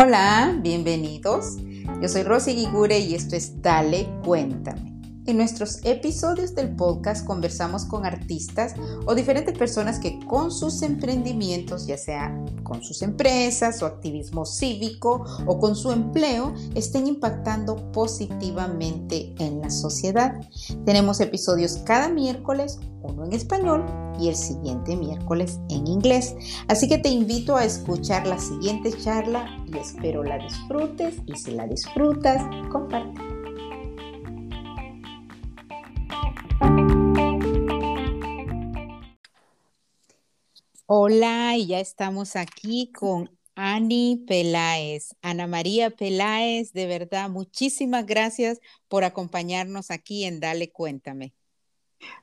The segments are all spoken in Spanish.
Hola, bienvenidos. Yo soy Rosy Gigure y esto es Dale, cuéntame. En nuestros episodios del podcast conversamos con artistas o diferentes personas que con sus emprendimientos, ya sea con sus empresas o activismo cívico o con su empleo, estén impactando positivamente en la sociedad. Tenemos episodios cada miércoles, uno en español y el siguiente miércoles en inglés. Así que te invito a escuchar la siguiente charla y espero la disfrutes y si la disfrutas, comparte. Hola, y ya estamos aquí con Ani Peláez. Ana María Peláez, de verdad, muchísimas gracias por acompañarnos aquí en Dale Cuéntame.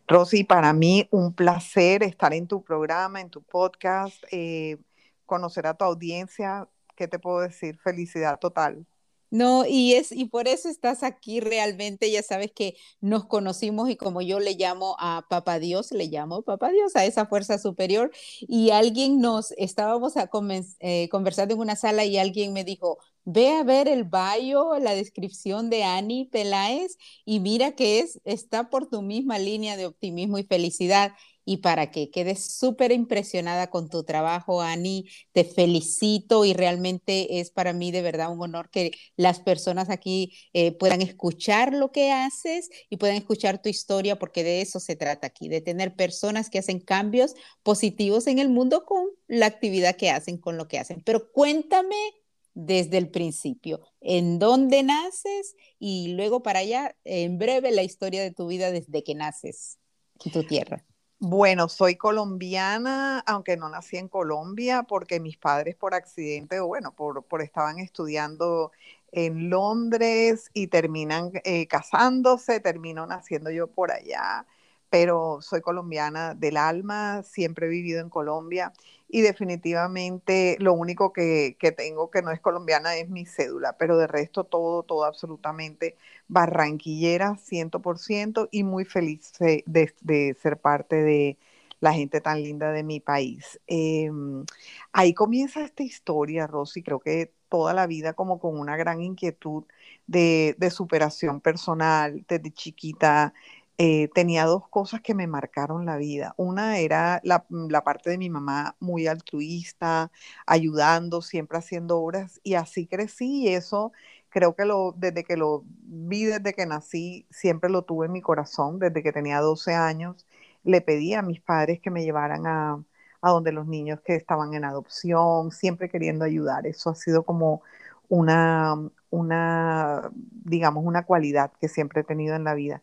Rosy, para mí un placer estar en tu programa, en tu podcast, eh, conocer a tu audiencia. ¿Qué te puedo decir? Felicidad total. No, y es, y por eso estás aquí realmente, ya sabes que nos conocimos y como yo le llamo a Papá Dios, le llamo Papá Dios, a esa fuerza superior, y alguien nos, estábamos a eh, conversando en una sala y alguien me dijo, ve a ver el bio, la descripción de Ani Peláez y mira que es, está por tu misma línea de optimismo y felicidad y para que quedes súper impresionada con tu trabajo, Ani. Te felicito y realmente es para mí de verdad un honor que las personas aquí eh, puedan escuchar lo que haces y puedan escuchar tu historia, porque de eso se trata aquí, de tener personas que hacen cambios positivos en el mundo con la actividad que hacen, con lo que hacen. Pero cuéntame desde el principio, en dónde naces y luego para allá, en breve, la historia de tu vida desde que naces en tu tierra. Bueno, soy colombiana, aunque no nací en Colombia, porque mis padres por accidente, o bueno, por, por estaban estudiando en Londres y terminan eh, casándose, termino naciendo yo por allá, pero soy colombiana del alma, siempre he vivido en Colombia y definitivamente lo único que, tengo que no es colombiana es mi cédula, pero de resto todo, todo absolutamente barranquillera 100% y muy feliz de, ser parte de la gente tan linda de mi país. Em, ahí comienza esta historia, Rosy, creo que toda la vida como con una gran inquietud de, de superación personal desde chiquita. Eh, tenía dos cosas que me marcaron la vida. Una era mm, la, parte de mi mamá muy altruista, ayudando, siempre haciendo obras, y así crecí y eso creo que lo, desde que lo vi, desde que nací, siempre lo tuve en mi corazón, desde que tenía 12 años, le pedí a mis padres que me llevaran a, donde los niños que estaban en adopción, siempre queriendo ayudar. Eso ha sido como una, una, digamos, una cualidad que siempre he tenido en la vida.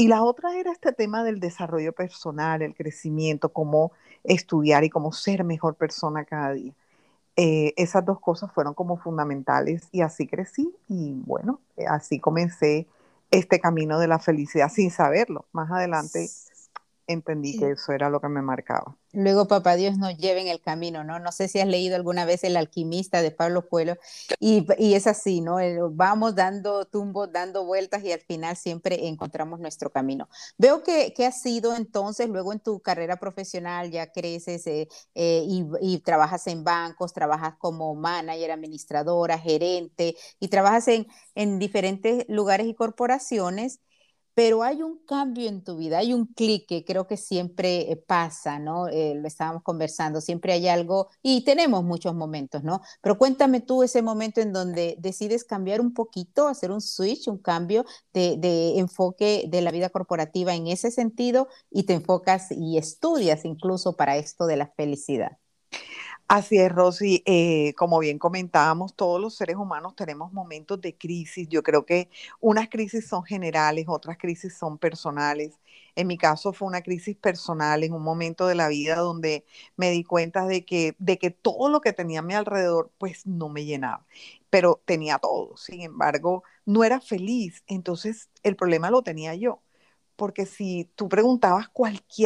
Y la otra era este tema del desarrollo personal, el crecimiento, cómo estudiar y cómo ser mejor persona cada día. Eh, esas dos cosas fueron como fundamentales y así crecí y bueno, así comencé este camino de la felicidad sin saberlo. Más adelante entendí que eso era lo que me marcaba. Luego, papá Dios nos lleve en el camino, ¿no? No sé si has leído alguna vez El alquimista de Pablo Coelho, y, es así, ¿no? Vamos dando tumbos, dando vueltas y al final siempre encontramos nuestro camino. Veo que, que has sido entonces, luego en tu carrera profesional, ya creces eh, eh, y, y, trabajas en bancos, trabajas como manager, administradora, gerente, y trabajas en, en diferentes lugares y corporaciones pero hay un cambio en tu vida, hay un clic que creo que siempre eh, pasa, ¿no? Eh, lo estábamos conversando, siempre hay algo y tenemos muchos momentos, ¿no? Pero cuéntame tú ese momento en donde decides cambiar un poquito, hacer un switch, un cambio de, de enfoque de la vida corporativa en ese sentido y te enfocas y estudias incluso para esto de la felicidad. Así es, Rosy. Eh, como bien comentábamos, todos los seres humanos tenemos momentos de crisis. Yo creo que unas crisis son generales, otras crisis son personales. En mi caso fue una crisis personal en un momento de la vida donde me di cuenta de que, de que todo lo que tenía a mi alrededor pues no me llenaba, pero tenía todo. Sin embargo, no era feliz. Entonces el problema lo tenía yo porque si tú preguntabas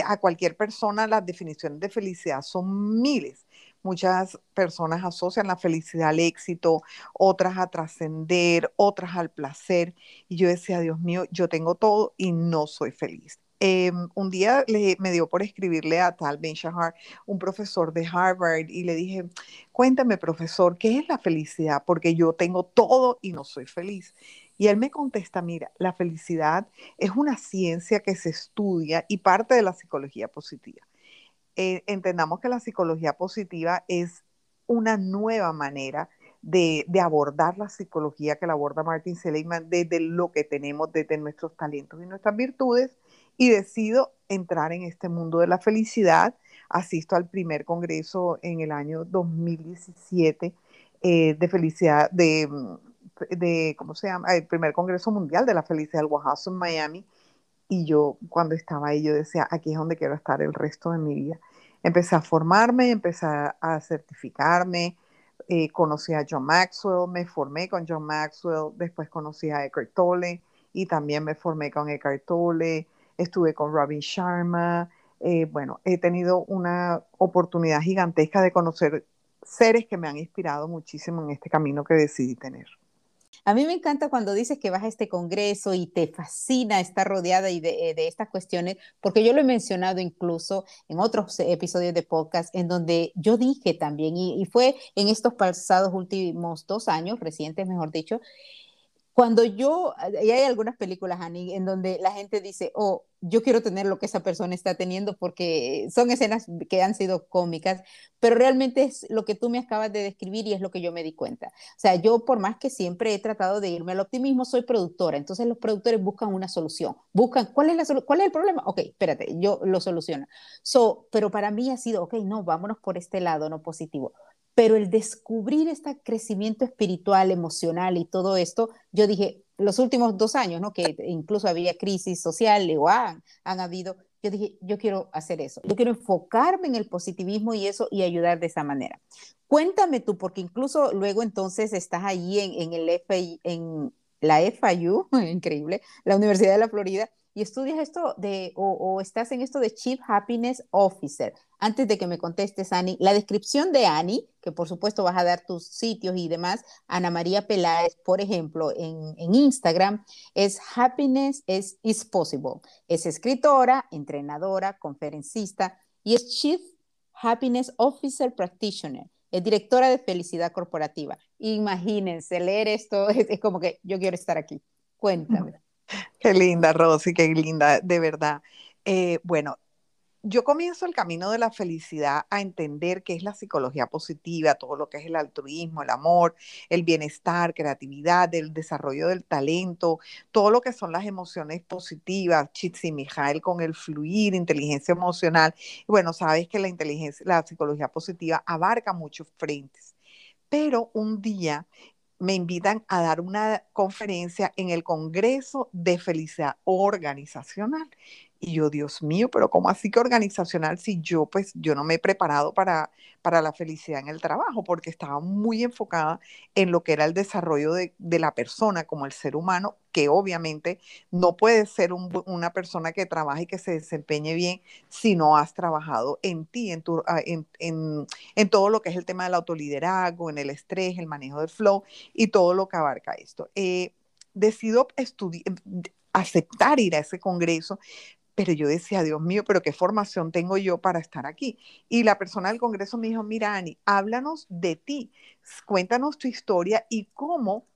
a cualquier persona, las definiciones de felicidad son miles. Muchas personas asocian la felicidad al éxito, otras a trascender, otras al placer. Y yo decía, Dios mío, yo tengo todo y no soy feliz. Em, un día me dio por escribirle a Tal Ben Shahar, un profesor de Harvard, y le dije, cuéntame, profesor, ¿qué es la felicidad? Porque yo tengo todo y no soy feliz. Y él me contesta, mira, la felicidad es una ciencia que se estudia y parte de la psicología positiva. Eh, entendamos que la psicología positiva es una nueva manera de, abordar la psicología que la aborda Martin Seligman desde lo que tenemos, desde nuestros talentos y nuestras virtudes, y decido entrar en este mundo de la felicidad. Asisto al primer congreso en el año 2017 eh, de felicidad, de, de, ¿cómo se llama? El primer congreso mundial de la felicidad del Oaxaca en Miami. Y yo cuando estaba ahí, yo decía, aquí es donde quiero estar el resto de mi vida. Empecé a formarme, empecé a certificarme, eh, conocí a John Maxwell, me formé con John Maxwell, después conocí a Eckhart Tolle y también me formé con Eckhart Tolle, estuve con Robin Sharma, eh, bueno, he tenido una oportunidad gigantesca de conocer seres que me han inspirado muchísimo en este camino que decidí tener. A mí me encanta cuando dices que vas a este congreso y te fascina estar rodeada de, eh, estas cuestiones, porque yo lo he mencionado incluso en otros episodios de podcast, en donde yo dije también, y, y fue en estos pasados últimos dos años, recientes mejor dicho, cuando yo, y hay algunas películas, Annie, en donde la gente dice, oh, yo quiero tener lo que esa persona está teniendo porque son escenas que han sido cómicas, pero realmente es lo que tú me acabas de describir y es lo que yo me di cuenta. O sea, yo por más que siempre he tratado de irme al optimismo, soy productora, entonces los productores buscan una solución, buscan, ¿cuál es, la cuál es el problema? Ok, espérate, yo lo soluciono. So, pero para mí ha sido, ok, no, vámonos por este lado, no positivo pero el descubrir este crecimiento espiritual, emocional y todo esto, yo dije, los últimos dos años, ¿no? Que incluso había crisis social, o han, han habido, yo dije, yo quiero hacer eso, yo quiero enfocarme en el positivismo y eso y ayudar de esa manera. Cuéntame tú, porque incluso luego entonces estás ahí en, el en la FIU, increíble, la Universidad de la Florida, y estudias esto de, o, estás en esto de Chief Happiness Officer. Antes de que me contestes, Ani, la descripción de Ani, que por supuesto vas a dar tus sitios y demás, Ana María Peláez, por ejemplo, en, en Instagram, es Happiness is, is Possible. Es escritora, entrenadora, conferencista y es Chief Happiness Officer Practitioner. Es directora de felicidad corporativa. Imagínense, leer esto es como que yo quiero estar aquí. Cuéntame. Qué linda, Rosy, qué linda, de verdad. Eh, bueno, yo comienzo el camino de la felicidad a entender qué es la psicología positiva, todo lo que es el altruismo, el amor, el bienestar, creatividad, el desarrollo del talento, todo lo que son las emociones positivas, Chitsi Mijael con el fluir, inteligencia emocional. Bueno, sabes que la inteligencia, la psicología positiva abarca muchos frentes. Pero un día me invitan a dar una conferencia en el Congreso de Felicidad Organizacional. Y yo, Dios mío, pero ¿cómo así que organizacional si yo pues yo no me he preparado para, para la felicidad en el trabajo? Porque estaba muy enfocada en lo que era el desarrollo de, la persona como el ser humano, que obviamente no puede ser una persona que trabaje y que se desempeñe bien si no has trabajado en ti, en, tu, ah, en, en todo lo que es el tema del autoliderazgo, en el estrés, el manejo del flow y todo lo que abarca esto. Eh, decido aceptar ir a ese congreso pero yo decía, Dios mío, pero qué formación tengo yo para estar aquí. Y la persona del Congreso me dijo, mira, Ani, háblanos de ti, cuéntanos tu historia y cómo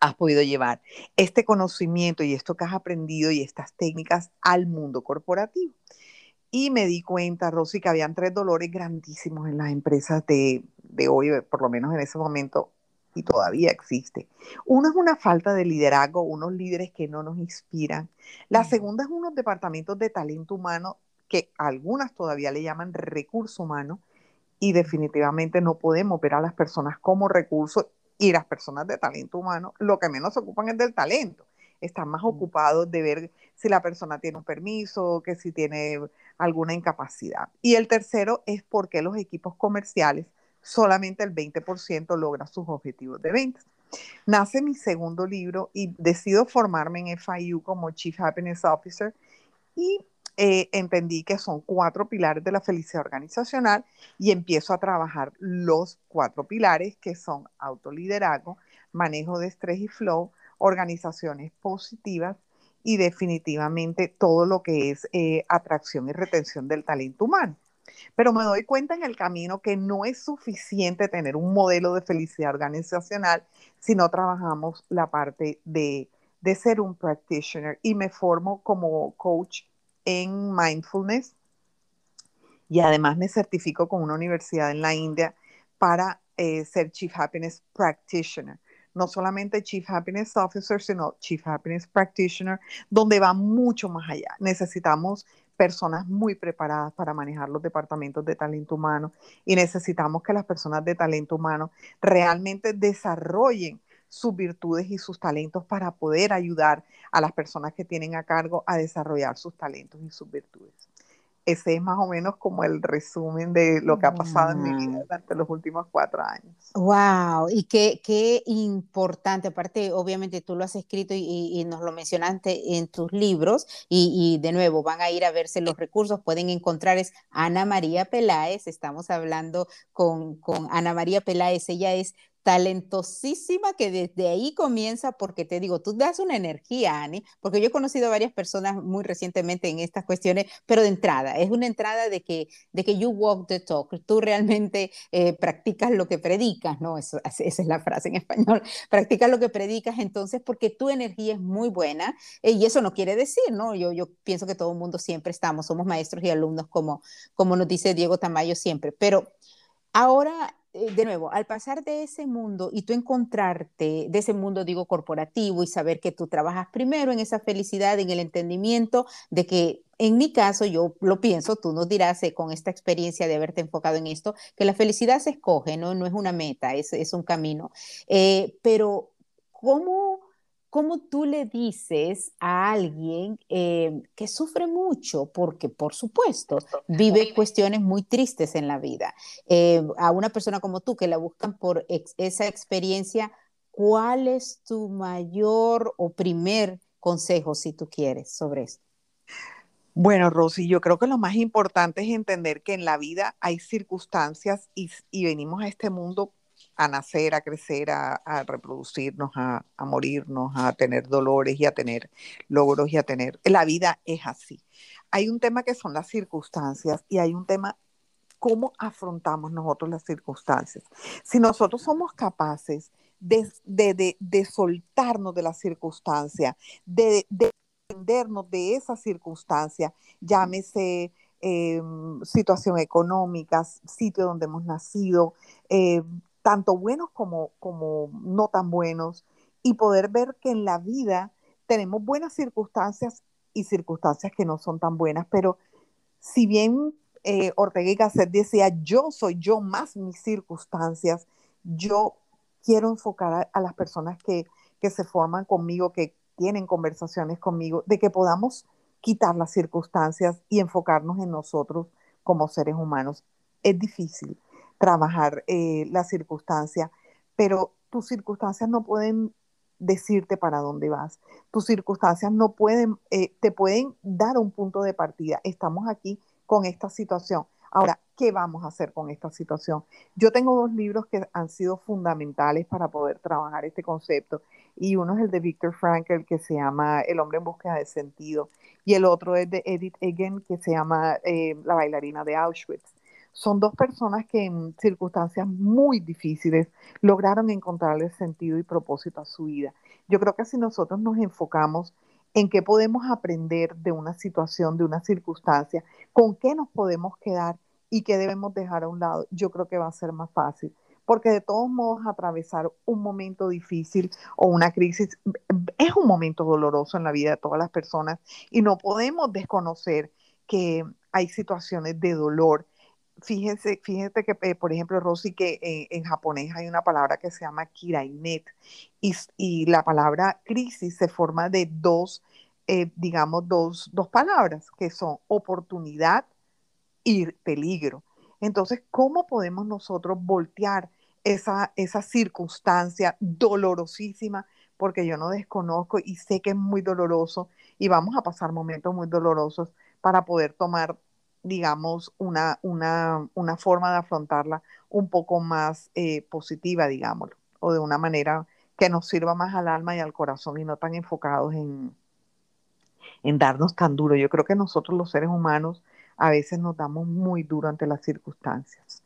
has podido llevar este conocimiento y esto que has aprendido y estas técnicas al mundo corporativo. Y me di cuenta, Rosy, que habían tres dolores grandísimos en las empresas de, de hoy, por lo menos en ese momento, y todavía existe. Uno es una falta de liderazgo, unos líderes que no nos inspiran. La segunda es unos departamentos de talento humano que algunas todavía le llaman recurso humano y definitivamente no podemos ver a las personas como recursos y las personas de talento humano lo que menos se ocupan es del talento. Están más ocupados de ver si la persona tiene un permiso, que si tiene alguna incapacidad. Y el tercero es porque los equipos comerciales solamente el 20% logra sus objetivos de ventas. Nace mi segundo libro y decido formarme en FIU como Chief Happiness Officer y eh, entendí que son cuatro pilares de la felicidad organizacional y empiezo a trabajar los cuatro pilares que son autoliderazgo, manejo de estrés y flow, organizaciones positivas y definitivamente todo lo que es eh, atracción y retención del talento humano. Pero me doy cuenta en el camino que no es suficiente tener un modelo de felicidad organizacional si no trabajamos la parte de, de ser un practitioner y me formo como coach en mindfulness y además me certifico con una universidad en la India para eh, ser Chief Happiness Practitioner. No solamente Chief Happiness Officer, sino Chief Happiness Practitioner, donde va mucho más allá. Necesitamos personas muy preparadas para manejar los departamentos de talento humano y necesitamos que las personas de talento humano realmente desarrollen sus virtudes y sus talentos para poder ayudar a las personas que tienen a cargo a desarrollar sus talentos y sus virtudes ese es más o menos como el resumen de lo que ha pasado en mi vida durante los últimos cuatro años. Wow, y qué, qué importante, aparte obviamente tú lo has escrito y, nos lo mencionaste en tus libros y, y, de nuevo van a ir a verse los recursos, pueden encontrar es Ana María Peláez, estamos hablando con, con Ana María Peláez, ella es talentosísima que desde ahí comienza, porque te digo, tú das una energía, Ani, porque yo he conocido a varias personas muy recientemente en estas cuestiones, pero de entrada, es una entrada de que, de que you walk the talk, tú realmente eh, practicas lo que predicas, ¿no? Eso, esa es la frase en español, practicas lo que predicas, entonces, porque tu energía es muy buena, eh, y eso no quiere decir, ¿no? Yo, yo pienso que todo el mundo siempre estamos, somos maestros y alumnos, como, como nos dice Diego Tamayo siempre, pero ahora de nuevo, al pasar de ese mundo y tú encontrarte, de ese mundo digo corporativo y saber que tú trabajas primero en esa felicidad, en el entendimiento de que en mi caso, yo lo pienso, tú nos dirás eh, con esta experiencia de haberte enfocado en esto, que la felicidad se escoge, no, no es una meta, es, es un camino. Eh, pero, ¿cómo ¿cómo tú le dices a alguien eh, que sufre mucho, porque por supuesto vive cuestiones muy tristes en la vida, eh, a una persona como tú que la buscan por esa experiencia, ¿cuál es tu mayor o primer consejo, si tú quieres, sobre esto? Bueno, Rosy, yo creo que lo más importante es entender que en la vida hay circunstancias y, y venimos a este mundo a nacer, a crecer, a, reproducirnos, a, morirnos, a tener dolores y a tener logros y a tener... La vida es así. Hay un tema que son las circunstancias y hay un tema cómo afrontamos nosotros las circunstancias. Si nosotros somos capaces de, soltarnos de la circunstancia, de, defendernos de esa circunstancia, llámese em, situación económica, sitio donde hemos nacido, eh, tanto buenos como, como no tan buenos, y poder ver que en la vida tenemos buenas circunstancias y circunstancias que no son tan buenas, pero si bien eh, Ortega y Gasset decía, yo soy yo más mis circunstancias, yo quiero enfocar a, las personas que, que se forman conmigo, que tienen conversaciones conmigo, de que podamos quitar las circunstancias y enfocarnos en nosotros como seres humanos. Es difícil, trabajar eh, la circunstancia, pero tus circunstancias no pueden decirte para dónde vas. Tus circunstancias no pueden, eh, te pueden dar un punto de partida. Estamos aquí con esta situación. Ahora, ¿qué vamos a hacer con esta situación? Yo tengo dos libros que han sido fundamentales para poder trabajar este concepto y uno es el de Viktor Frankl que se llama El hombre en búsqueda de sentido y el otro es de Edith Egan que se llama eh, La bailarina de Auschwitz. Son dos personas que en circunstancias muy difíciles lograron encontrarle sentido y propósito a su vida. Yo creo que si nosotros nos enfocamos en qué podemos aprender de una situación, de una circunstancia, con qué nos podemos quedar y qué debemos dejar a un lado, yo creo que va a ser más fácil. Porque de todos modos atravesar un momento difícil o una crisis es un momento doloroso en la vida de todas las personas y no podemos desconocer que hay situaciones de dolor fíjense, fíjense que, eh, por ejemplo, Rosy, que eh, en japonés hay una palabra que se llama kirainet y, y la palabra crisis se forma de dos, eh, digamos, dos, dos palabras que son oportunidad y peligro. Entonces, ¿cómo podemos nosotros voltear esa, esa circunstancia dolorosísima? Porque yo no desconozco y sé que es muy doloroso y vamos a pasar momentos muy dolorosos para poder tomar digamos, una, una, una forma de afrontarla un poco más eh, positiva, digámoslo, o de una manera que nos sirva más al alma y al corazón y no tan enfocados en, en darnos tan duro. Yo creo que nosotros los seres humanos a veces nos damos muy duro ante las circunstancias.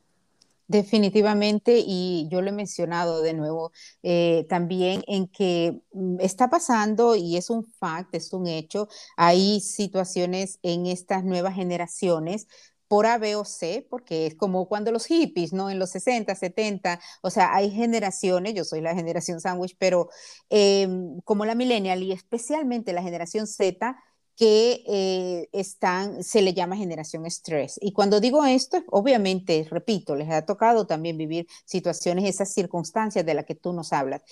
Definitivamente, y yo lo he mencionado de nuevo eh, también en que mm, está pasando y es un fact, es un hecho, hay situaciones en estas nuevas generaciones por A, B o C, porque es como cuando los hippies, ¿no? En los 60, 70, o sea, hay generaciones, yo soy la generación sandwich, pero em, como la millennial y especialmente la generación Z, que eh, están, se le llama generación estrés. Y cuando digo esto, obviamente, repito, les ha tocado también vivir situaciones, esas circunstancias de las que tú nos hablas,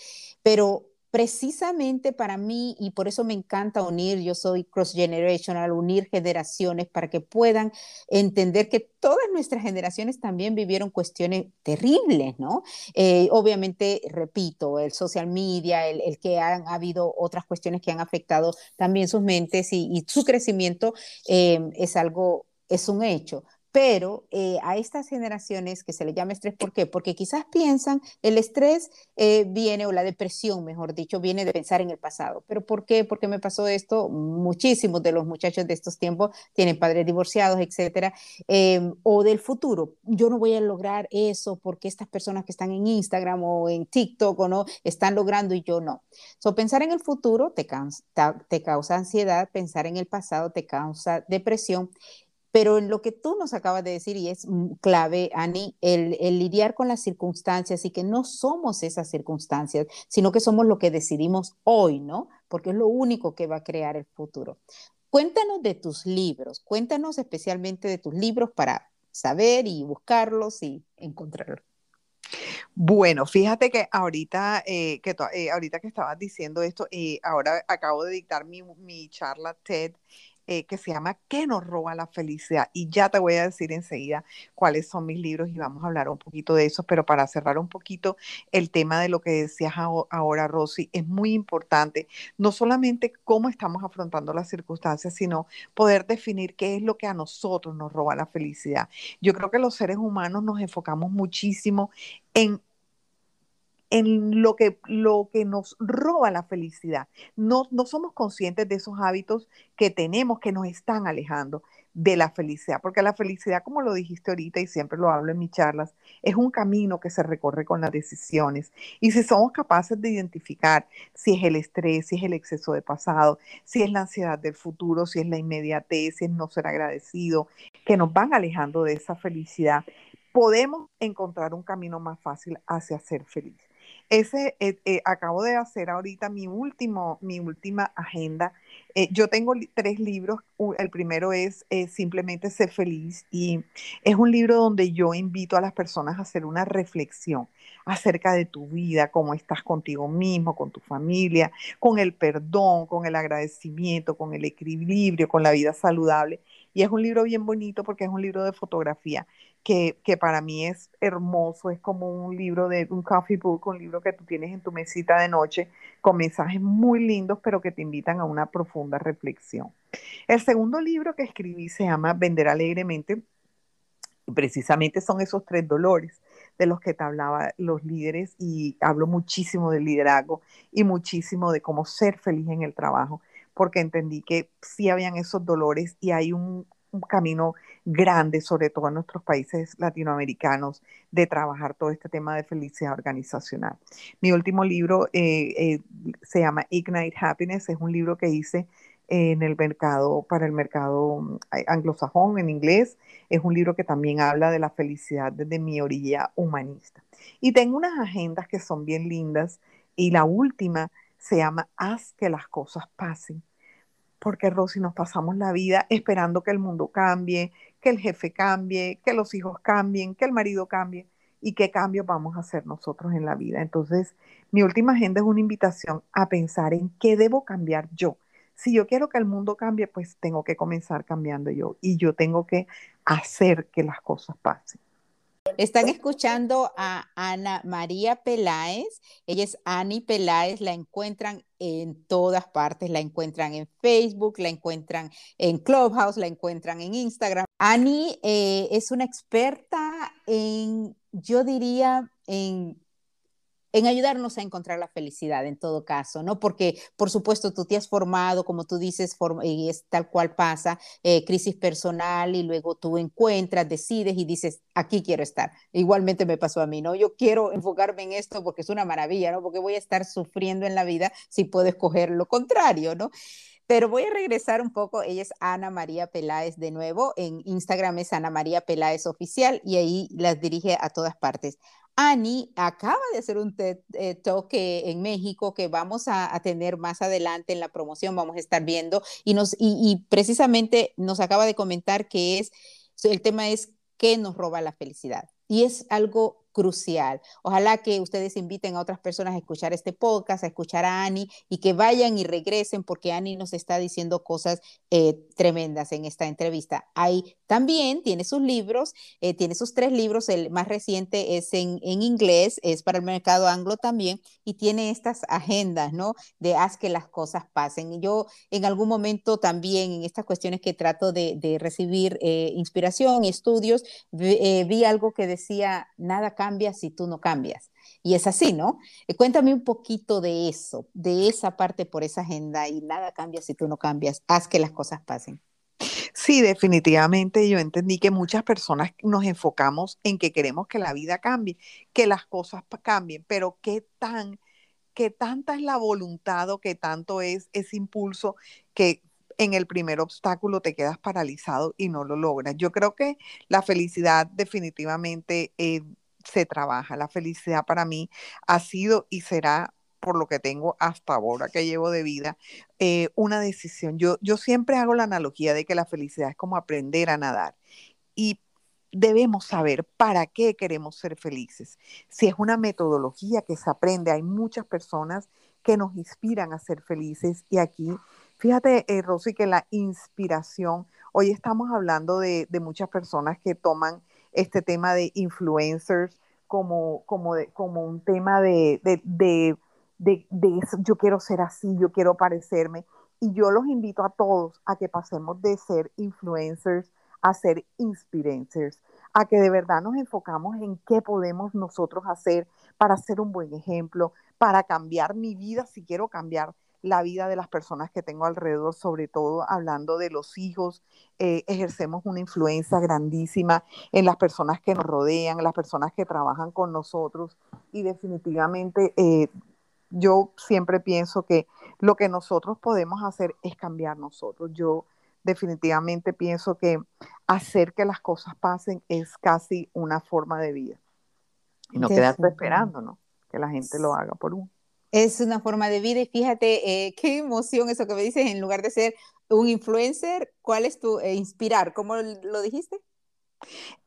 pero precisamente para mí, y por eso me encanta unir, yo soy cross generational, unir generaciones para que puedan entender que todas nuestras generaciones también vivieron cuestiones terribles, ¿no? Eh, obviamente, repito, el social media, el, que han habido otras cuestiones que han afectado también sus mentes y, su crecimiento eh, es algo, es un hecho pero eh, a estas generaciones que se le llama estrés, ¿por qué? Porque quizás piensan, el estrés eh, viene, o la depresión, mejor dicho, viene de pensar en el pasado. ¿Pero por qué? ¿Por qué me pasó esto? Muchísimos de los muchachos de estos tiempos tienen padres divorciados, etcétera, em, o del futuro. Yo no voy a lograr eso porque estas personas que están en Instagram o en TikTok o no, están logrando y yo no. So, pensar en el futuro te, te causa ansiedad, pensar en el pasado te causa depresión pero en lo que tú nos acabas de decir, y es clave, Ani, el, lidiar con las circunstancias y que no somos esas circunstancias, sino que somos lo que decidimos hoy, ¿no? Porque es lo único que va a crear el futuro. Cuéntanos de tus libros, cuéntanos especialmente de tus libros para saber y buscarlos y encontrarlos. Bueno, fíjate que ahorita, eh, que, eh, ahorita que estabas diciendo esto, eh, ahora acabo de dictar mi, mi charla TED eh, que se llama ¿Qué nos roba la felicidad? Y ya te voy a decir enseguida cuáles son mis libros y vamos a hablar un poquito de eso, pero para cerrar un poquito el tema de lo que decías ahora, Rosy, es muy importante, no solamente cómo estamos afrontando las circunstancias, sino poder definir qué es lo que a nosotros nos roba la felicidad. Yo creo que los seres humanos nos enfocamos muchísimo en en lo que, lo que nos roba la felicidad. No, no somos conscientes de esos hábitos que tenemos que nos están alejando de la felicidad, porque la felicidad, como lo dijiste ahorita y siempre lo hablo en mis charlas, es un camino que se recorre con las decisiones. Y si somos capaces de identificar si es el estrés, si es el exceso de pasado, si es la ansiedad del futuro, si es la inmediatez, si es no ser agradecido, que nos van alejando de esa felicidad, podemos encontrar un camino más fácil hacia ser feliz. Ese, eh, eh, acabo de hacer ahorita mi, último, mi última agenda. Eh, yo tengo tres libros. El primero es Simplemente Ser Feliz y es un libro donde yo invito a las personas a hacer una reflexión acerca de tu vida, cómo estás contigo mismo, con tu familia, con el perdón, con el agradecimiento, con el equilibrio, con la vida saludable. Y es un libro bien bonito porque es un libro de fotografía que, para mí es hermoso, es como un libro de un coffee book, un libro que tú tienes en tu mesita de noche con mensajes muy lindos, pero que te invitan a una profunda reflexión. El segundo libro que escribí se llama Vender alegremente, y precisamente son esos tres dolores de los que te hablaba los líderes y hablo muchísimo del liderazgo y muchísimo de cómo ser feliz en el trabajo, porque entendí que sí habían esos dolores y hay un, un camino grande, sobre todo en nuestros países latinoamericanos, de trabajar todo este tema de felicidad organizacional. Mi último libro eh, eh, se llama Ignite Happiness, es un libro que hice en el mercado, para el mercado mm, anglosajón en inglés. Es un libro que también habla de la felicidad desde mi orilla humanista. Y tengo unas agendas que son bien lindas y la última se llama Haz que las cosas pasen porque Rosy nos pasamos la vida esperando que el mundo cambie, que el jefe cambie, que los hijos cambien, que el marido cambie y qué cambios vamos a hacer nosotros en la vida. Entonces, mi última agenda es una invitación a pensar en qué debo cambiar yo. Si yo quiero que el mundo cambie, pues tengo que comenzar cambiando yo y yo tengo que hacer que las cosas pasen. Están escuchando a Ana María Peláez. Ella es Ani Peláez. La encuentran en todas partes. La encuentran en Facebook, la encuentran en Clubhouse, la encuentran en Instagram. Ani eh, es una experta en, yo diría, en en ayudarnos a encontrar la felicidad en todo caso, ¿no? Porque, por supuesto, tú te has formado, como tú dices, y es tal cual pasa, eh, crisis personal y luego tú encuentras, decides y dices, aquí quiero estar. Igualmente me pasó a mí, ¿no? Yo quiero enfocarme en esto porque es una maravilla, ¿no? Porque voy a estar sufriendo en la vida si puedo escoger lo contrario, ¿no? Pero voy a regresar un poco. Ella es Ana María Peláez de nuevo. En Instagram es Ana María Peláez Oficial y ahí las dirige a todas partes. Ani acaba de hacer un eh, toque en México que vamos a, tener más adelante en la promoción, vamos a estar viendo y, nos, y, precisamente nos acaba de comentar que es, el tema es qué nos roba la felicidad. Y es algo crucial. Ojalá que ustedes inviten a otras personas a escuchar este podcast, a escuchar a Ani y que vayan y regresen porque Ani nos está diciendo cosas eh, tremendas en esta entrevista. Hay también tiene sus libros, eh, tiene sus tres libros, el más reciente es en, inglés, es para el mercado anglo también, y tiene estas agendas, ¿no? De haz que las cosas pasen. Yo en algún momento también en estas cuestiones que trato de, recibir eh, inspiración y estudios, vi algo que decía, nada si tú no cambias. Y es así, ¿no? Eh, cuéntame un poquito de eso, de esa parte por esa agenda y nada cambia si tú no cambias. Haz que las cosas pasen. Sí, definitivamente yo entendí que muchas personas nos enfocamos en que queremos que la vida cambie, que las cosas cambien, pero qué tan, qué tanta es la voluntad o qué tanto es ese impulso que en el primer obstáculo te quedas paralizado y no lo logras. Yo creo que la felicidad definitivamente eh, se trabaja. La felicidad para mí ha sido y será por lo que tengo hasta ahora que llevo de vida, eh, una decisión. Yo, yo siempre hago la analogía de que la felicidad es como aprender a nadar y debemos saber para qué queremos ser felices. Si es una metodología que se aprende, hay muchas personas que nos inspiran a ser felices y aquí, fíjate, eh, Rosy, que la inspiración, hoy estamos hablando de, de muchas personas que toman este tema de influencers como, como, de, como un tema de, de, de, yo quiero ser así, yo quiero parecerme. Y yo los invito a todos a que pasemos de ser influencers a ser inspirancers, a que de verdad nos enfocamos en qué podemos nosotros hacer para ser un buen ejemplo, para cambiar mi vida si quiero cambiar la vida de las personas que tengo alrededor, sobre todo hablando de los hijos. Eh, ejercemos una influencia grandísima en las personas que nos rodean, las personas que trabajan con nosotros y definitivamente eh, yo siempre pienso que lo que nosotros podemos hacer es cambiar nosotros. Yo definitivamente pienso que hacer que las cosas pasen es casi una forma de vida. Y no quedarse esperando, ¿no? Que la gente lo haga por uno es una forma de vida y fíjate eh, qué emoción eso que me dices, en lugar de ser un influencer, ¿cuál es tu eh, inspirar? ¿Cómo lo dijiste?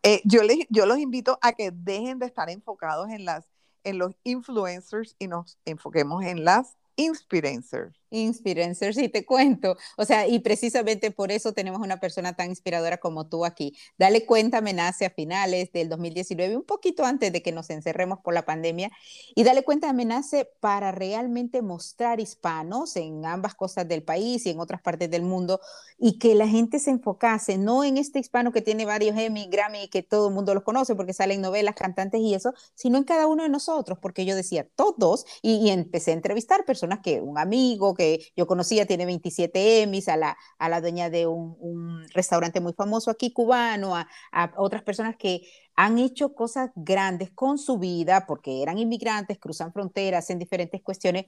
Eh, yo, les, yo los invito a que dejen de estar enfocados en, las, en los influencers y nos enfoquemos en las influencers. Inspirencers, sí, te cuento. O sea, y precisamente por eso tenemos una persona tan inspiradora como tú aquí. Dale cuenta, nace a finales del 2019, un poquito antes de que nos encerremos por la pandemia. Y dale cuenta, nace para realmente mostrar hispanos en ambas costas del país y en otras partes del mundo y que la gente se enfocase, no en este hispano que tiene varios Emmy, Grammy, que todo el mundo los conoce porque salen novelas, cantantes y eso, sino en cada uno de nosotros, porque yo decía todos y, y empecé a entrevistar personas que un amigo, que yo conocía, tiene 27 Emmys, a la, a la dueña de un, restaurante muy famoso aquí cubano, a, otras personas que han hecho cosas grandes con su vida porque eran inmigrantes, cruzan fronteras en diferentes cuestiones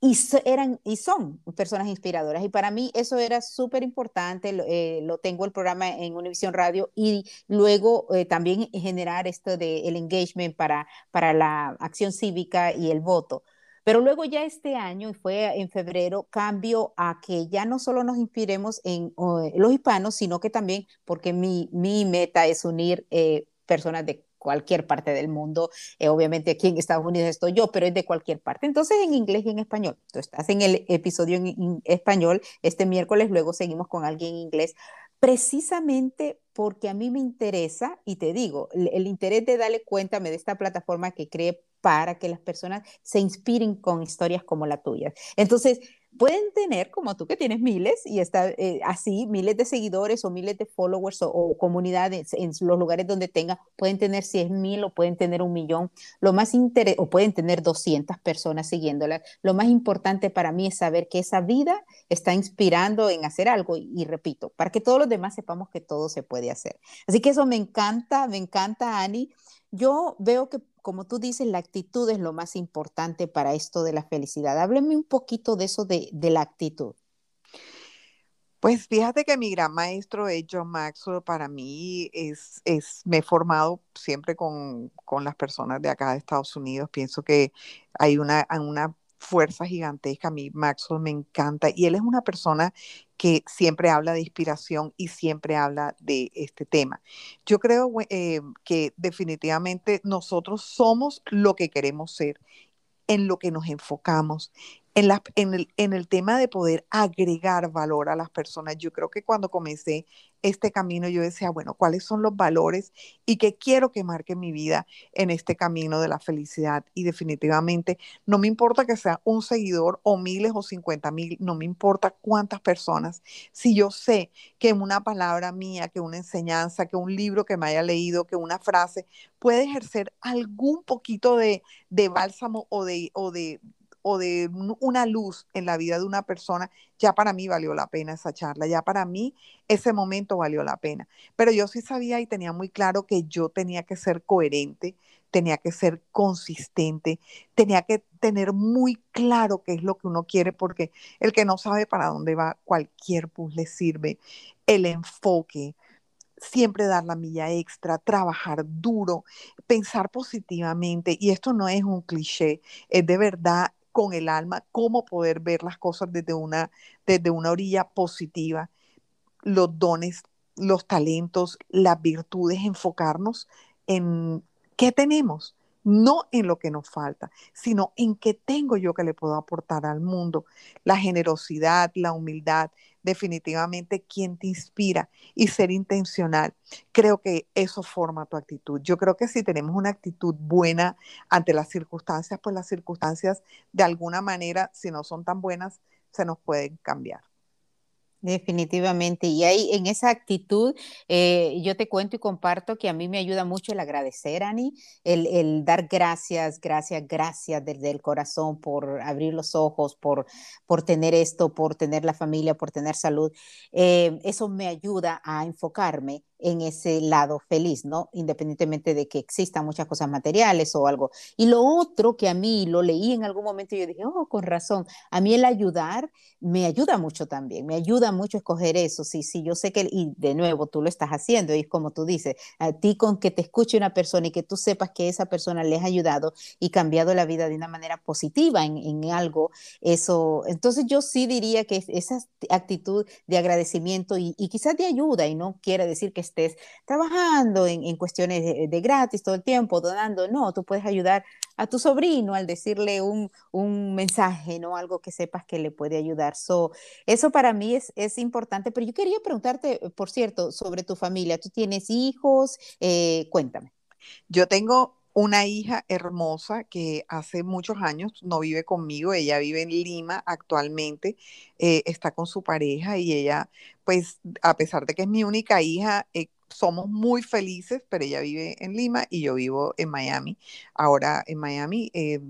y, eran, y son personas inspiradoras. Y para mí eso era súper importante, eh, lo tengo el programa en Univision Radio y luego eh, también generar esto del engagement para, para la acción cívica y el voto. Pero luego ya este año, y fue en febrero, cambio a que ya no solo nos inspiremos en los hispanos, sino que también, porque mi, mi meta es unir eh, personas de cualquier parte del mundo. Eh, obviamente aquí en Estados Unidos estoy yo, pero es de cualquier parte. Entonces en inglés y en español. Tú estás en el episodio en, español este miércoles, luego seguimos con alguien en inglés, precisamente porque a mí me interesa, y te digo, el, el interés de darle cuenta de esta plataforma que cree para que las personas se inspiren con historias como la tuya. Entonces, pueden tener, como tú que tienes miles y está eh, así, miles de seguidores o miles de followers o, comunidades en los lugares donde tengan, pueden tener 100 mil o pueden tener un millón, lo más o pueden tener 200 personas siguiéndola. Lo más importante para mí es saber que esa vida está inspirando en hacer algo y, y repito, para que todos los demás sepamos que todo se puede hacer. Así que eso me encanta, me encanta, Ani. Yo veo que como tú dices, la actitud es lo más importante para esto de la felicidad. Hábleme un poquito de eso de, la actitud. Pues fíjate que mi gran maestro es John Maxwell. Para mí es, es me he formado siempre con, con, las personas de acá de Estados Unidos. Pienso que hay una, una fuerza gigantesca. A mí Maxwell me encanta y él es una persona que siempre habla de inspiración y siempre habla de este tema. Yo creo eh, que definitivamente nosotros somos lo que queremos ser, en lo que nos enfocamos, en, el, en el tema de poder agregar valor a las personas. Yo creo que cuando comencé este camino, yo decía, bueno, ¿cuáles son los valores y qué quiero que marque mi vida en este camino de la felicidad? Y definitivamente no me importa que sea un seguidor o miles o cincuenta mil, no me importa cuántas personas. Si yo sé que una palabra mía, que una enseñanza, que un libro que me haya leído, que una frase puede ejercer algún poquito de, de bálsamo o de, o de, o de una luz en la vida de una persona, ya para mí valió la pena esa charla, ya para mí ese momento valió la pena. Pero yo sí sabía y tenía muy claro que yo tenía que ser coherente, tenía que ser consistente, tenía que tener muy claro qué es lo que uno quiere, porque el que no sabe para dónde va, cualquier bus le sirve. El enfoque, siempre dar la milla extra, trabajar duro, pensar positivamente. Y esto no es un cliché, es de verdad con el alma, cómo poder ver las cosas desde una, desde una orilla positiva, los dones, los talentos, las virtudes, enfocarnos en qué tenemos, no en lo que nos falta, sino en qué tengo yo que le puedo aportar al mundo. La generosidad, la humildad, definitivamente quién te inspira y ser intencional. Creo que eso forma tu actitud. Yo creo que si tenemos una actitud buena ante las circunstancias, pues las circunstancias de alguna manera, si no son tan buenas, se nos pueden cambiar. Definitivamente. Y ahí en esa actitud, eh, yo te cuento y comparto que a mí me ayuda mucho el agradecer, Ani, el, el, dar gracias, gracias, gracias desde el corazón por abrir los ojos, por, por tener esto, por tener la familia, por tener salud. Eh, eso me ayuda a enfocarme en ese lado feliz, ¿no? Independientemente de que existan muchas cosas materiales o algo. Y lo otro que a mí lo leí en algún momento y yo dije, oh, con razón, a mí el ayudar me ayuda mucho también, me ayuda mucho escoger eso, sí, sí, yo sé que, y de nuevo, tú lo estás haciendo, y es como tú dices, a ti con que te escuche una persona y que tú sepas que esa persona le ha ayudado y cambiado la vida de una manera positiva en, algo, eso, entonces yo sí diría que esa actitud de agradecimiento y, y quizás de ayuda, y no quiere decir que estés trabajando en, cuestiones de, gratis todo el tiempo, donando, no, tú puedes ayudar a tu sobrino al decirle un, mensaje, ¿no? Algo que sepas que le puede ayudar. So, eso para mí es, es importante, pero yo quería preguntarte, por cierto, sobre tu familia. ¿Tú tienes hijos? Eh, cuéntame. Yo tengo una hija hermosa que hace muchos años no vive conmigo, ella vive en Lima actualmente, eh, está con su pareja y ella, pues a pesar de que es mi única hija, eh, somos muy felices, pero ella vive en Lima y yo vivo en Miami. Ahora en Miami eh,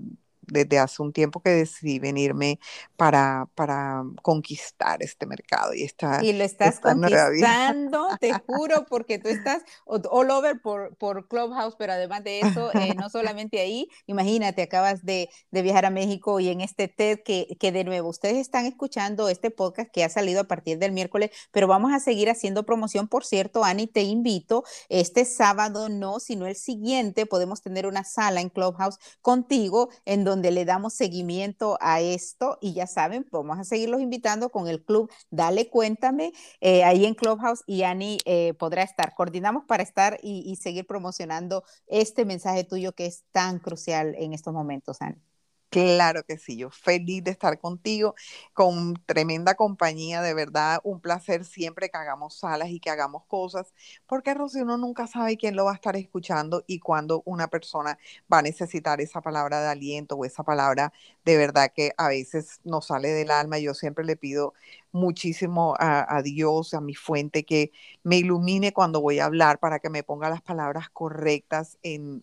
desde hace un tiempo que decidí venirme para, para conquistar este mercado y esta Y lo estás conquistando, te juro, porque tú estás all over por, por Clubhouse, pero además de eso, eh, no solamente ahí, imagínate, acabas de, de, viajar a México y en este TED que, que de nuevo, ustedes están escuchando este podcast que ha salido a partir del miércoles, pero vamos a seguir haciendo promoción, por cierto, Ani, te invito, este sábado no, sino el siguiente, podemos tener una sala en Clubhouse contigo en donde donde le damos seguimiento a esto y ya saben, vamos a seguirlos invitando con el club Dale Cuéntame eh, ahí en Clubhouse y Ani eh, podrá estar. Coordinamos para estar y, y, seguir promocionando este mensaje tuyo que es tan crucial en estos momentos, Ani. Claro que sí, yo feliz de estar contigo, con tremenda compañía, de verdad, un placer siempre que hagamos salas y que hagamos cosas, porque Rosy, uno nunca sabe quién lo va a estar escuchando y cuándo una persona va a necesitar esa palabra de aliento o esa palabra de verdad que a veces nos sale del alma. Yo siempre le pido muchísimo a, Dios, a mi fuente, que me ilumine cuando voy a hablar para que me ponga las palabras correctas, en,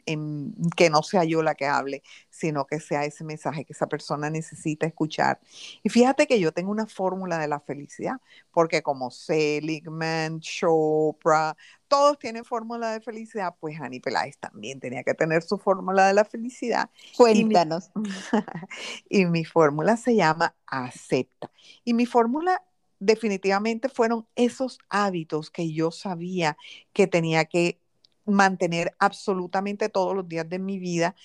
que no sea yo la que hable, sino que sea ese mensaje que esa persona necesita escuchar. Y fíjate que yo tengo una fórmula de la felicidad, porque como Seligman, Chopra, todos tienen fórmula de felicidad, pues Ani Peláez también tenía que tener su fórmula de la felicidad. Cuéntanos. Y mi, fórmula se llama acepta. Y mi fórmula definitivamente fueron esos hábitos que yo sabía que tenía que mantener absolutamente todos los días de mi vida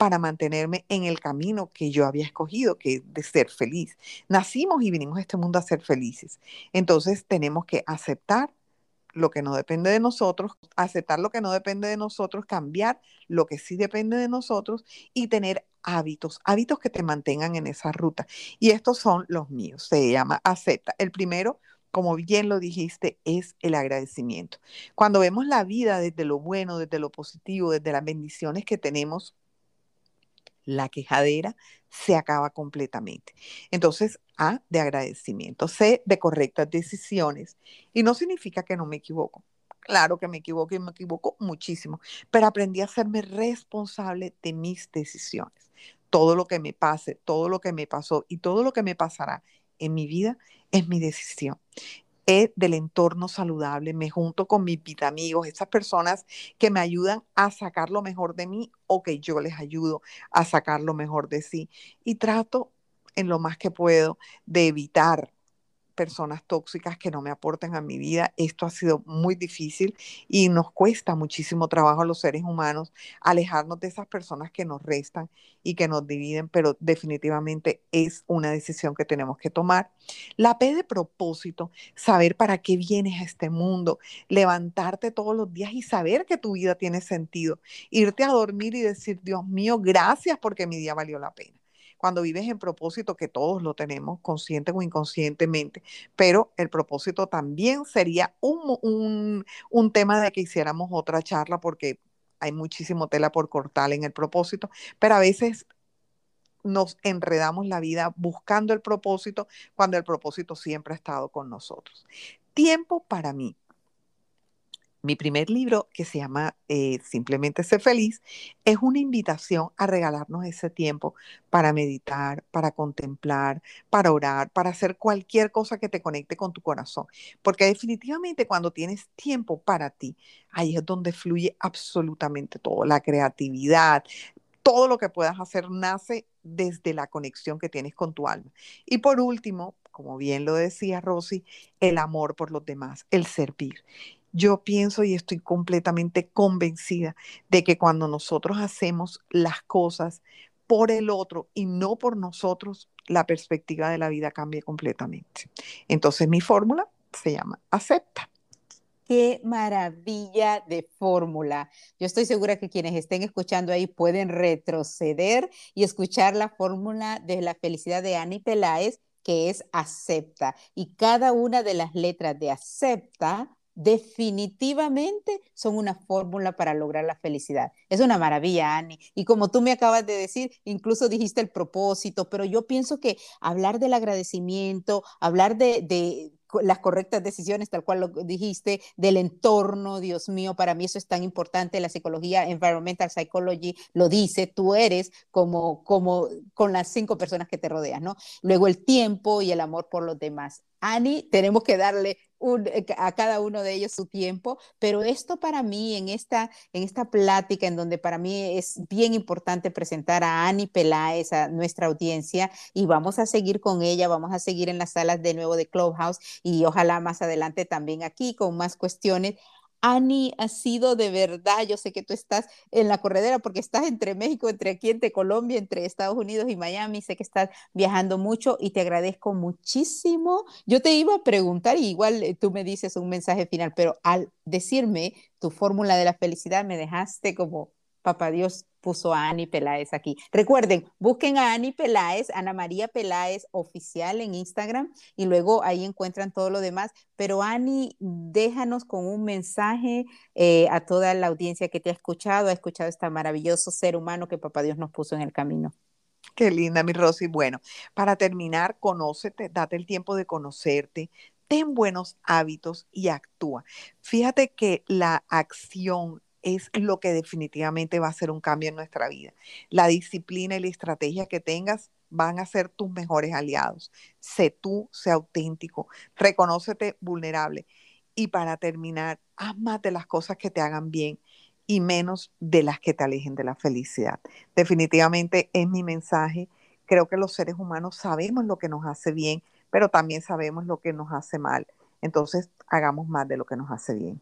para mantenerme en el camino que yo había escogido, que es de ser feliz. Nacimos y vinimos a este mundo a ser felices. Entonces tenemos que aceptar lo que no depende de nosotros, aceptar lo que no depende de nosotros, cambiar lo que sí depende de nosotros y tener hábitos, hábitos que te mantengan en esa ruta. Y estos son los míos, se llama acepta. El primero, como bien lo dijiste, es el agradecimiento. Cuando vemos la vida desde lo bueno, desde lo positivo, desde las bendiciones que tenemos, la quejadera se acaba completamente. Entonces, A, de agradecimiento, C, de correctas decisiones. Y no significa que no me equivoco. Claro que me equivoco y me equivoco muchísimo, pero aprendí a hacerme responsable de mis decisiones. Todo lo que me pase, todo lo que me pasó y todo lo que me pasará en mi vida es mi decisión del entorno saludable, me junto con mis amigos, esas personas que me ayudan a sacar lo mejor de mí o que yo les ayudo a sacar lo mejor de sí. Y trato en lo más que puedo de evitar personas tóxicas que no me aporten a mi vida. Esto ha sido muy difícil y nos cuesta muchísimo trabajo a los seres humanos alejarnos de esas personas que nos restan y que nos dividen, pero definitivamente es una decisión que tenemos que tomar. La P de propósito, saber para qué vienes a este mundo, levantarte todos los días y saber que tu vida tiene sentido, irte a dormir y decir, Dios mío, gracias porque mi día valió la pena cuando vives en propósito, que todos lo tenemos, consciente o inconscientemente, pero el propósito también sería un, un, tema de que hiciéramos otra charla porque hay muchísimo tela por cortar en el propósito, pero a veces nos enredamos la vida buscando el propósito cuando el propósito siempre ha estado con nosotros. Tiempo para mí mi primer libro, que se llama eh, Simplemente Ser Feliz, es una invitación a regalarnos ese tiempo para meditar, para contemplar, para orar, para hacer cualquier cosa que te conecte con tu corazón. Porque definitivamente cuando tienes tiempo para ti, ahí es donde fluye absolutamente todo, la creatividad, todo lo que puedas hacer nace desde la conexión que tienes con tu alma. Y por último, como bien lo decía Rosy, el amor por los demás, el servir. Yo pienso y estoy completamente convencida de que cuando nosotros hacemos las cosas por el otro y no por nosotros, la perspectiva de la vida cambia completamente. Entonces mi fórmula se llama acepta. Qué maravilla de fórmula. Yo estoy segura que quienes estén escuchando ahí pueden retroceder y escuchar la fórmula de la felicidad de Annie Peláez, que es acepta. Y cada una de las letras de acepta definitivamente son una fórmula para lograr la felicidad. Es una maravilla, Ani. Y como tú me acabas de decir, incluso dijiste el propósito, pero yo pienso que hablar del agradecimiento, hablar de, de las correctas decisiones, tal cual lo dijiste, del entorno, Dios mío, para mí eso es tan importante, la psicología, environmental psychology lo dice, tú eres como, como con las cinco personas que te rodean, ¿no? Luego el tiempo y el amor por los demás. Ani, tenemos que darle eh, a cada uno de ellos su tiempo, pero esto para mí, en esta, en esta plática, en donde para mí es bien importante presentar a Ani Peláez, a nuestra audiencia, y vamos a seguir con ella, vamos a seguir en las salas de nuevo de Clubhouse y ojalá más adelante también aquí con más cuestiones. Ani, ha sido de verdad, yo sé que tú estás en la corredera porque estás entre México, entre aquí, entre Colombia, entre Estados Unidos y Miami, sé que estás viajando mucho y te agradezco muchísimo. Yo te iba a preguntar, y igual eh, tú me dices un mensaje final, pero al decirme tu fórmula de la felicidad me dejaste como Papá Dios puso a Ani Peláez aquí. Recuerden, busquen a Ani Peláez, Ana María Peláez oficial en Instagram y luego ahí encuentran todo lo demás. Pero Ani, déjanos con un mensaje eh, a toda la audiencia que te ha escuchado, ha escuchado este maravilloso ser humano que Papá Dios nos puso en el camino. Qué linda, mi Rosy. Bueno, para terminar, conócete, date el tiempo de conocerte, ten buenos hábitos y actúa. Fíjate que la acción es lo que definitivamente va a hacer un cambio en nuestra vida. La disciplina y la estrategia que tengas van a ser tus mejores aliados. Sé tú, sé auténtico, reconócete vulnerable. Y para terminar, haz más de las cosas que te hagan bien y menos de las que te alejen de la felicidad. Definitivamente es mi mensaje. Creo que los seres humanos sabemos lo que nos hace bien, pero también sabemos lo que nos hace mal. Entonces, hagamos más de lo que nos hace bien.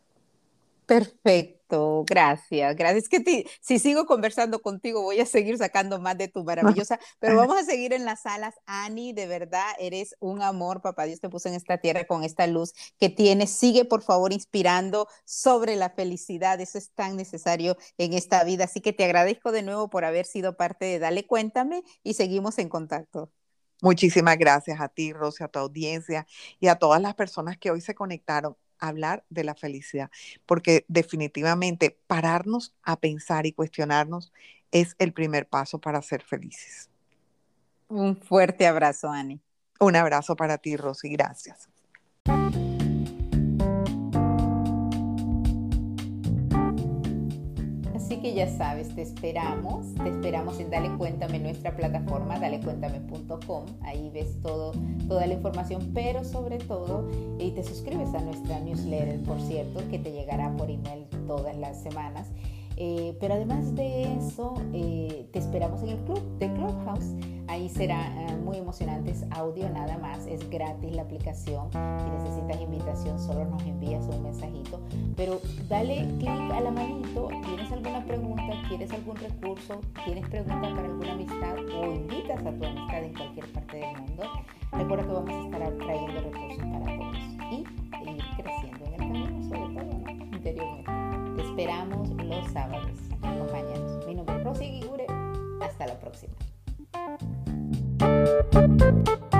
Perfecto, gracias, gracias. que si sigo conversando contigo voy a seguir sacando más de tu maravillosa, pero vamos a seguir en las salas. Ani, de verdad, eres un amor, papá Dios te puso en esta tierra con esta luz que tienes. Sigue, por favor, inspirando sobre la felicidad. Eso es tan necesario en esta vida. Así que te agradezco de nuevo por haber sido parte de Dale Cuéntame y seguimos en contacto. Muchísimas gracias a ti, Rosy, a tu audiencia y a todas las personas que hoy se conectaron hablar de la felicidad, porque definitivamente pararnos a pensar y cuestionarnos es el primer paso para ser felices. Un fuerte abrazo, Ani. Un abrazo para ti, Rosy. Gracias. Que ya sabes, te esperamos, te esperamos en Dale Cuéntame, nuestra plataforma, dalecuéntame.com. Ahí ves todo, toda la información, pero sobre todo, y te suscribes a nuestra newsletter, por cierto, que te llegará por email todas las semanas. Eh, pero además de eso, eh, te esperamos en el club de Clubhouse. Ahí será eh, muy emocionante, es audio nada más, es gratis la aplicación. Si necesitas invitación solo nos envías un mensajito, pero dale clic a la manito, tienes alguna pregunta, quieres algún recurso, tienes preguntas para alguna amistad o invitas a tu amistad en cualquier parte del mundo. Recuerda que vamos a estar trayendo recursos para todos y ir creciendo en el camino, sobre todo interiormente. Te esperamos los sábados. Acompáñanos. Mi nombre es Rosy Guigure. Hasta la próxima. Thank you.